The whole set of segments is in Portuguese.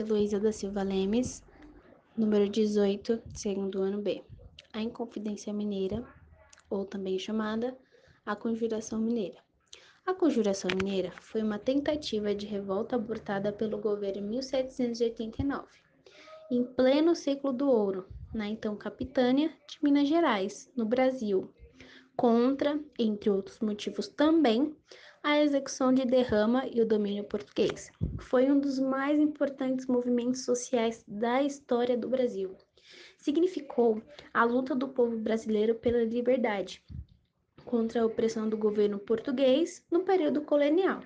Heloísa da Silva Lemes, número 18, segundo ano B. A Inconfidência Mineira, ou também chamada a Conjuração Mineira. A Conjuração Mineira foi uma tentativa de revolta abortada pelo governo em 1789, em pleno século do ouro, na então capitânia de Minas Gerais, no Brasil, contra, entre outros motivos também, a execução de Derrama e o domínio português. Foi um dos mais importantes movimentos sociais da história do Brasil. Significou a luta do povo brasileiro pela liberdade contra a opressão do governo português no período colonial.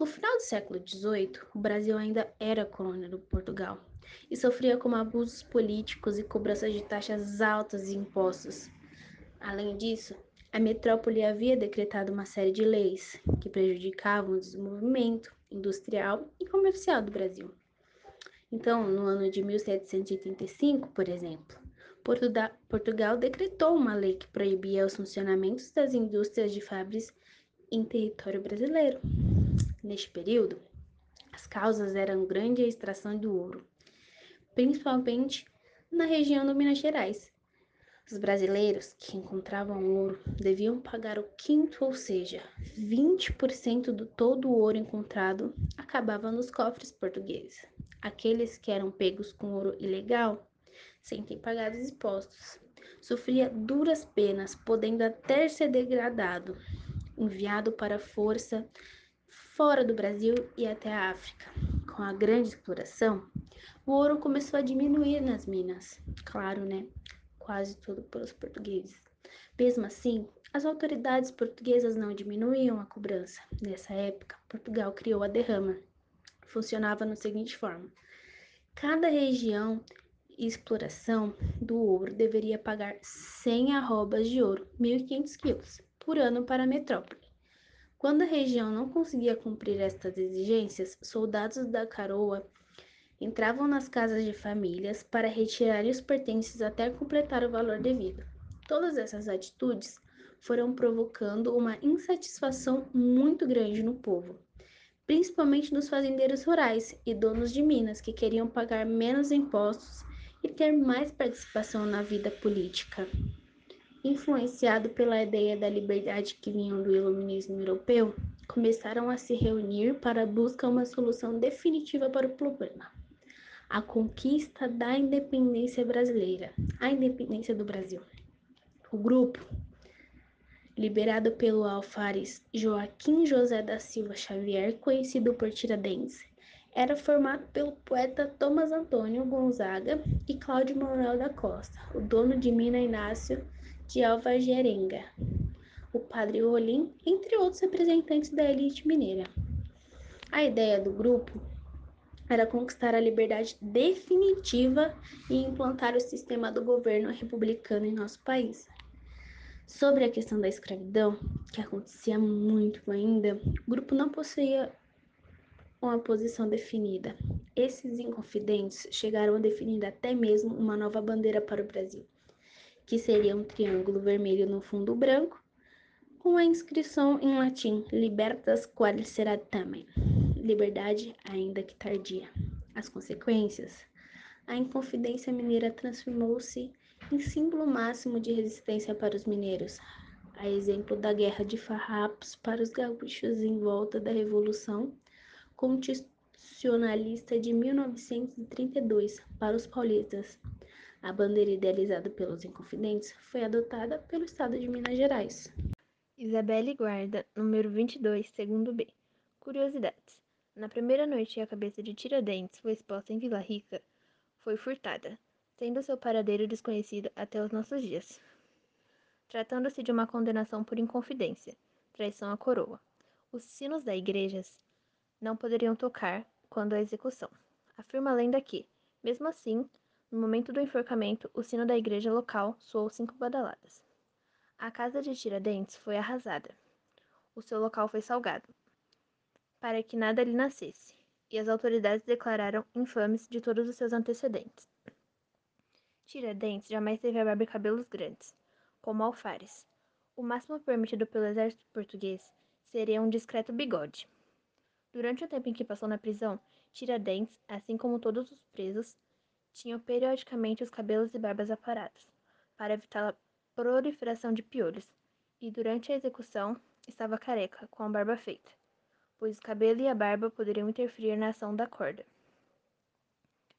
No final do século XVIII, o Brasil ainda era colônia do Portugal e sofria com abusos políticos e cobranças de taxas altas e impostos. Além disso, a metrópole havia decretado uma série de leis que prejudicavam o desenvolvimento industrial e comercial do Brasil. Então, no ano de 1785, por exemplo, Portugal decretou uma lei que proibia os funcionamentos das indústrias de fábricas em território brasileiro. Neste período, as causas eram grande a extração do ouro, principalmente na região do Minas Gerais, os brasileiros que encontravam ouro deviam pagar o quinto, ou seja, 20% do todo o ouro encontrado acabava nos cofres portugueses. Aqueles que eram pegos com ouro ilegal, sem ter pagado os impostos, sofria duras penas, podendo até ser degradado, enviado para a força fora do Brasil e até a África. Com a grande exploração, o ouro começou a diminuir nas minas. Claro, né? Quase tudo pelos portugueses. Mesmo assim, as autoridades portuguesas não diminuíam a cobrança. Nessa época, Portugal criou a derrama. Funcionava da seguinte forma: cada região e exploração do ouro deveria pagar 100 arrobas de ouro, 1.500 quilos, por ano para a metrópole. Quando a região não conseguia cumprir estas exigências, soldados da coroa entravam nas casas de famílias para retirar os pertences até completar o valor devido. Todas essas atitudes foram provocando uma insatisfação muito grande no povo, principalmente nos fazendeiros rurais e donos de minas que queriam pagar menos impostos e ter mais participação na vida política. Influenciado pela ideia da liberdade que vinham do iluminismo europeu, começaram a se reunir para buscar uma solução definitiva para o problema a conquista da independência brasileira, a independência do Brasil. O grupo, liberado pelo alfares Joaquim José da Silva Xavier, conhecido por Tiradentes, era formado pelo poeta Thomas Antônio Gonzaga e Cláudio Manuel da Costa, o dono de Mina Inácio de Alvagerenga, o padre Rolim, entre outros representantes da elite mineira. A ideia do grupo era conquistar a liberdade definitiva e implantar o sistema do governo republicano em nosso país. Sobre a questão da escravidão, que acontecia muito ainda, o grupo não possuía uma posição definida. Esses inconfidentes chegaram a definir até mesmo uma nova bandeira para o Brasil, que seria um triângulo vermelho no fundo branco, com a inscrição em latim Libertas qualis serat tamen liberdade, ainda que tardia. As consequências? A Inconfidência Mineira transformou-se em símbolo máximo de resistência para os mineiros, a exemplo da Guerra de Farrapos para os gaúchos em volta da Revolução Constitucionalista de 1932 para os paulistas. A bandeira idealizada pelos Inconfidentes foi adotada pelo Estado de Minas Gerais. Isabelle Guarda, número 22, segundo B. Curiosidades. Na primeira noite a cabeça de Tiradentes foi exposta em Vila Rica, foi furtada, sendo seu paradeiro desconhecido até os nossos dias. Tratando-se de uma condenação por inconfidência, traição à coroa. Os sinos da igrejas não poderiam tocar quando a execução. Afirma a lenda que, mesmo assim, no momento do enforcamento, o sino da igreja local soou cinco badaladas. A casa de Tiradentes foi arrasada. O seu local foi salgado para que nada lhe nascesse, e as autoridades declararam infames de todos os seus antecedentes. Tiradentes jamais teve a barba e cabelos grandes, como alfares. O máximo permitido pelo exército português seria um discreto bigode. Durante o tempo em que passou na prisão, Tiradentes, assim como todos os presos, tinham periodicamente os cabelos e barbas aparados, para evitar a proliferação de piolhos, e durante a execução estava careca, com a barba feita, pois o cabelo e a barba poderiam interferir na ação da corda.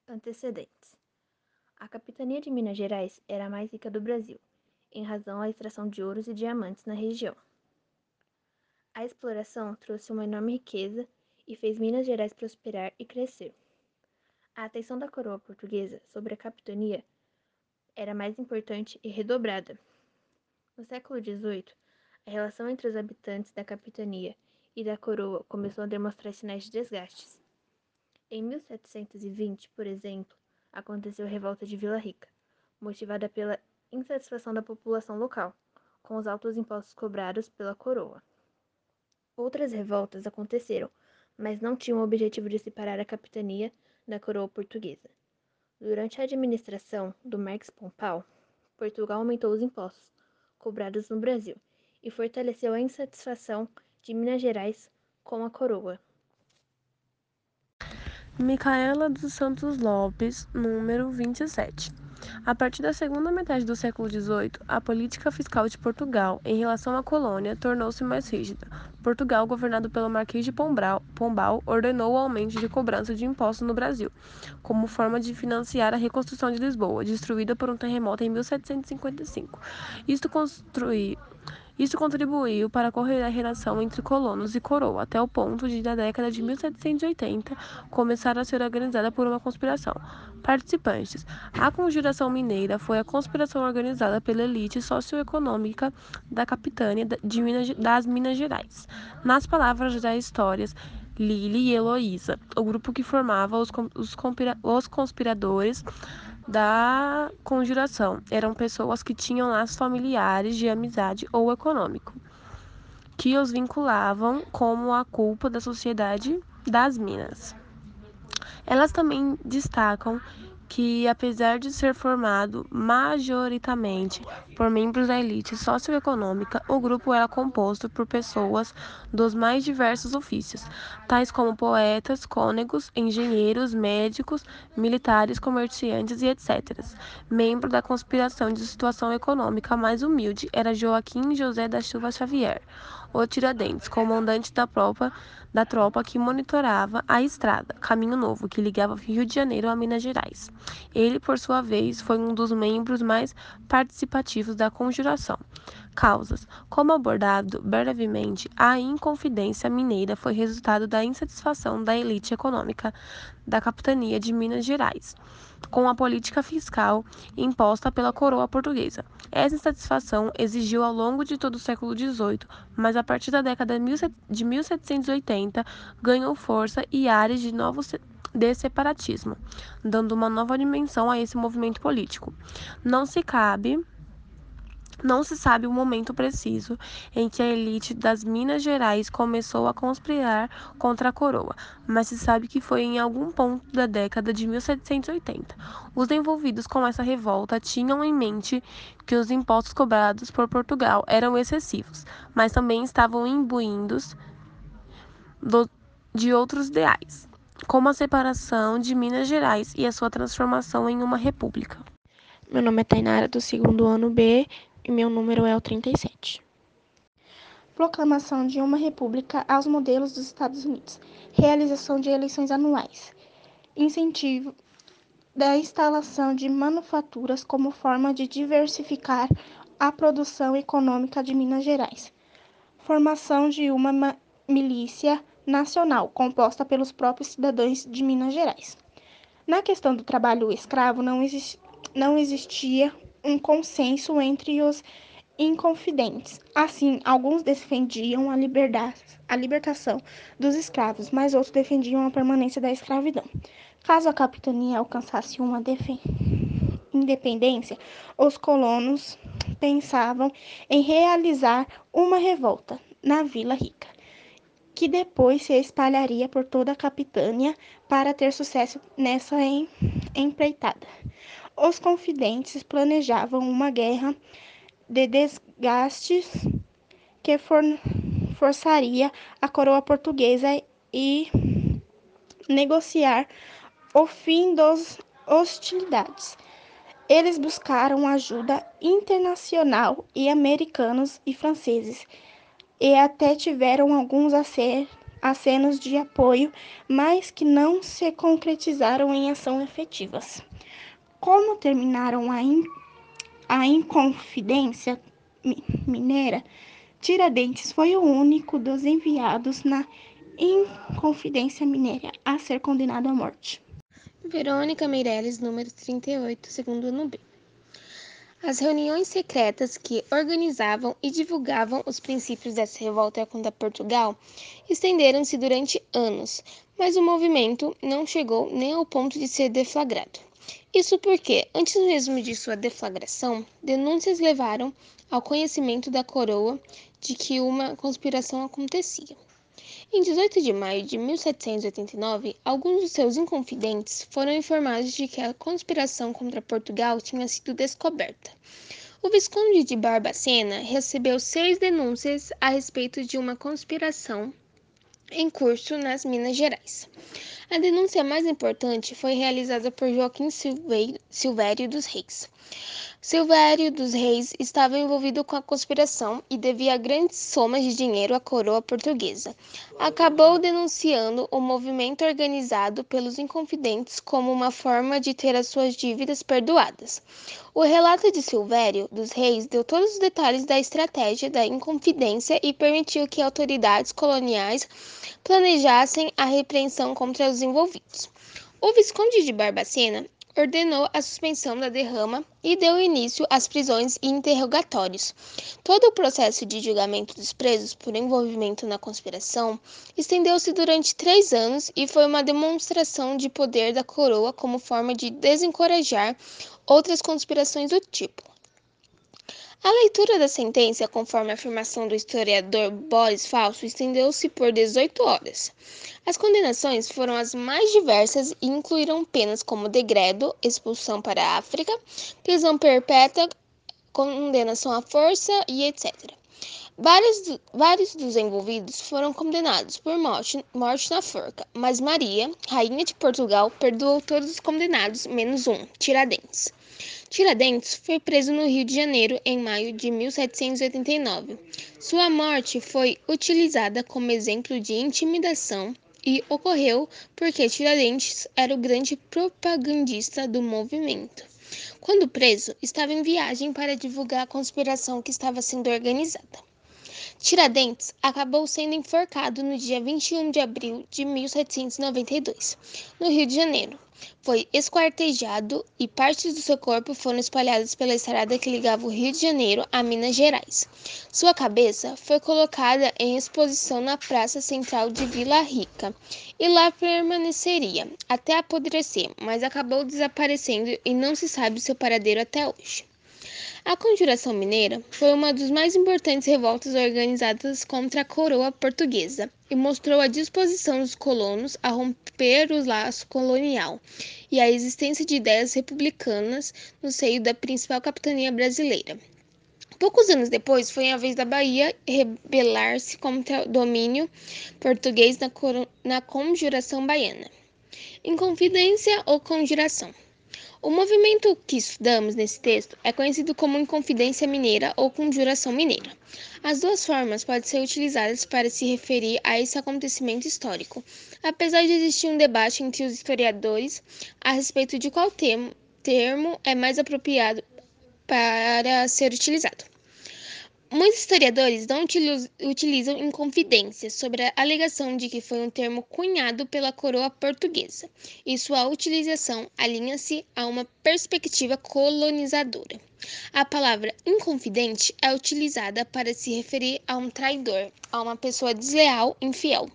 Antecedentes: A capitania de Minas Gerais era a mais rica do Brasil, em razão à extração de ouros e diamantes na região. A exploração trouxe uma enorme riqueza e fez Minas Gerais prosperar e crescer. A atenção da coroa portuguesa sobre a capitania era mais importante e redobrada. No século XVIII, a relação entre os habitantes da capitania e da coroa começou a demonstrar sinais de desgastes. Em 1720, por exemplo, aconteceu a revolta de Vila Rica, motivada pela insatisfação da população local com os altos impostos cobrados pela coroa. Outras revoltas aconteceram, mas não tinham o objetivo de separar a capitania da coroa portuguesa. Durante a administração do Marques Pompal, Portugal aumentou os impostos cobrados no Brasil e fortaleceu a insatisfação de Minas Gerais com a coroa. Micaela dos Santos Lopes, número 27. A partir da segunda metade do século XVIII, a política fiscal de Portugal em relação à colônia tornou-se mais rígida. Portugal, governado pelo Marquês de Pombal, ordenou o aumento de cobrança de impostos no Brasil, como forma de financiar a reconstrução de Lisboa, destruída por um terremoto em 1755. Isto construiu isso contribuiu para correr a relação entre colonos e coroa, até o ponto de, na década de 1780, começar a ser organizada por uma conspiração. Participantes: A Conjuração Mineira foi a conspiração organizada pela elite socioeconômica da capitânia de Minas, das Minas Gerais. Nas palavras das histórias, Lili e Heloísa, o grupo que formava os, os, os conspiradores da conjuração eram pessoas que tinham laços familiares de amizade ou econômico, que os vinculavam como a culpa da sociedade das Minas. Elas também destacam que, apesar de ser formado majoritariamente por membros da elite socioeconômica, o grupo era composto por pessoas dos mais diversos ofícios, tais como poetas, cônegos, engenheiros, médicos, militares, comerciantes e etc. Membro da conspiração de situação econômica mais humilde era Joaquim José da Silva Xavier, o Tiradentes, comandante da tropa, da tropa que monitorava a estrada Caminho Novo, que ligava Rio de Janeiro a Minas Gerais. Ele, por sua vez, foi um dos membros mais participativos da conjuração. Causas. Como abordado brevemente, a Inconfidência Mineira foi resultado da insatisfação da elite econômica da capitania de Minas Gerais com a política fiscal imposta pela coroa portuguesa. Essa insatisfação exigiu ao longo de todo o século XVIII, mas a partir da década de 1780 ganhou força e áreas de novo de separatismo, dando uma nova dimensão a esse movimento político. Não se cabe não se sabe o momento preciso em que a elite das Minas Gerais começou a conspirar contra a coroa, mas se sabe que foi em algum ponto da década de 1780. Os envolvidos com essa revolta tinham em mente que os impostos cobrados por Portugal eram excessivos, mas também estavam imbuídos do, de outros ideais, como a separação de Minas Gerais e a sua transformação em uma república. Meu nome é Tainara, do segundo ano B, e meu número é o 37. Proclamação de uma república aos modelos dos Estados Unidos. Realização de eleições anuais. Incentivo da instalação de manufaturas como forma de diversificar a produção econômica de Minas Gerais. Formação de uma milícia nacional composta pelos próprios cidadãos de Minas Gerais. Na questão do trabalho escravo, não, não existia um consenso entre os inconfidentes. Assim, alguns defendiam a, a libertação dos escravos, mas outros defendiam a permanência da escravidão. Caso a capitania alcançasse uma independência, os colonos pensavam em realizar uma revolta na Vila Rica, que depois se espalharia por toda a capitânia para ter sucesso nessa empreitada. Os confidentes planejavam uma guerra de desgastes que for forçaria a coroa portuguesa e negociar o fim das hostilidades. Eles buscaram ajuda internacional e americanos e franceses, e até tiveram alguns acenos de apoio, mas que não se concretizaram em ação efetivas. Como terminaram a, in, a Inconfidência Mineira, Tiradentes foi o único dos enviados na Inconfidência Mineira a ser condenado à morte. Verônica Meirelles, número 38, segundo ano B. As reuniões secretas que organizavam e divulgavam os princípios dessa revolta contra Portugal estenderam-se durante anos, mas o movimento não chegou nem ao ponto de ser deflagrado. Isso porque, antes mesmo de sua deflagração, denúncias levaram ao conhecimento da coroa de que uma conspiração acontecia. Em 18 de maio de 1789, alguns dos seus inconfidentes foram informados de que a conspiração contra Portugal tinha sido descoberta. O Visconde de Barbacena recebeu seis denúncias a respeito de uma conspiração em curso nas Minas Gerais. A denúncia mais importante foi realizada por Joaquim Silvério dos Reis. Silvério dos Reis estava envolvido com a conspiração e devia grandes somas de dinheiro à coroa portuguesa. Acabou denunciando o movimento organizado pelos inconfidentes como uma forma de ter as suas dívidas perdoadas. O relato de Silvério dos Reis deu todos os detalhes da estratégia da Inconfidência e permitiu que autoridades coloniais planejassem a repreensão contra os envolvidos. O Visconde de Barbacena ordenou a suspensão da derrama e deu início às prisões e interrogatórios. Todo o processo de julgamento dos presos por envolvimento na conspiração estendeu-se durante três anos e foi uma demonstração de poder da coroa como forma de desencorajar outras conspirações do tipo. A leitura da sentença, conforme a afirmação do historiador Boris Falso, estendeu-se por 18 horas. As condenações foram as mais diversas e incluíram penas como degredo, expulsão para a África, prisão perpétua, condenação à força e etc. Vários, vários dos envolvidos foram condenados por morte, morte na forca, mas Maria, rainha de Portugal, perdoou todos os condenados, menos um, Tiradentes. Tiradentes foi preso no Rio de Janeiro em maio de 1789. Sua morte foi utilizada como exemplo de intimidação e ocorreu porque Tiradentes era o grande propagandista do movimento. Quando preso, estava em viagem para divulgar a conspiração que estava sendo organizada. Tiradentes acabou sendo enforcado no dia 21 de abril de 1792, no Rio de Janeiro. Foi esquartejado e partes do seu corpo foram espalhadas pela estrada que ligava o Rio de Janeiro a Minas Gerais. Sua cabeça foi colocada em exposição na Praça Central de Vila Rica e lá permaneceria até apodrecer, mas acabou desaparecendo e não se sabe seu paradeiro até hoje. A Conjuração Mineira foi uma das mais importantes revoltas organizadas contra a coroa portuguesa e mostrou a disposição dos colonos a romper o laço colonial e a existência de ideias republicanas no seio da principal capitania brasileira. Poucos anos depois, foi a vez da Bahia rebelar-se contra o domínio português na, na Conjuração Baiana. Inconfidência ou conjuração? O movimento que estudamos nesse texto é conhecido como Inconfidência Mineira ou Conjuração Mineira. As duas formas podem ser utilizadas para se referir a esse acontecimento histórico, apesar de existir um debate entre os historiadores a respeito de qual termo, é mais apropriado para ser utilizado. Muitos historiadores não utilizam inconfidência sobre a alegação de que foi um termo cunhado pela coroa portuguesa, e sua utilização alinha-se a uma perspectiva colonizadora. A palavra inconfidente é utilizada para se referir a um traidor, a uma pessoa desleal, infiel.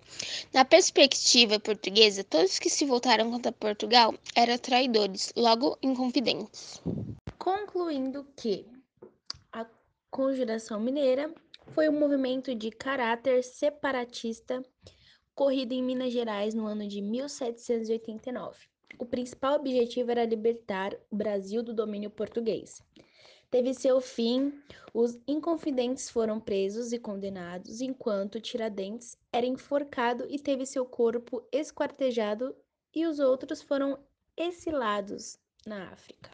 Na perspectiva portuguesa, todos que se voltaram contra Portugal eram traidores, logo inconfidentes. Concluindo que Conjuração Mineira foi um movimento de caráter separatista corrido em Minas Gerais no ano de 1789. O principal objetivo era libertar o Brasil do domínio português. teve seu fim, os inconfidentes foram presos e condenados, enquanto Tiradentes era enforcado e teve seu corpo esquartejado e os outros foram exilados na África.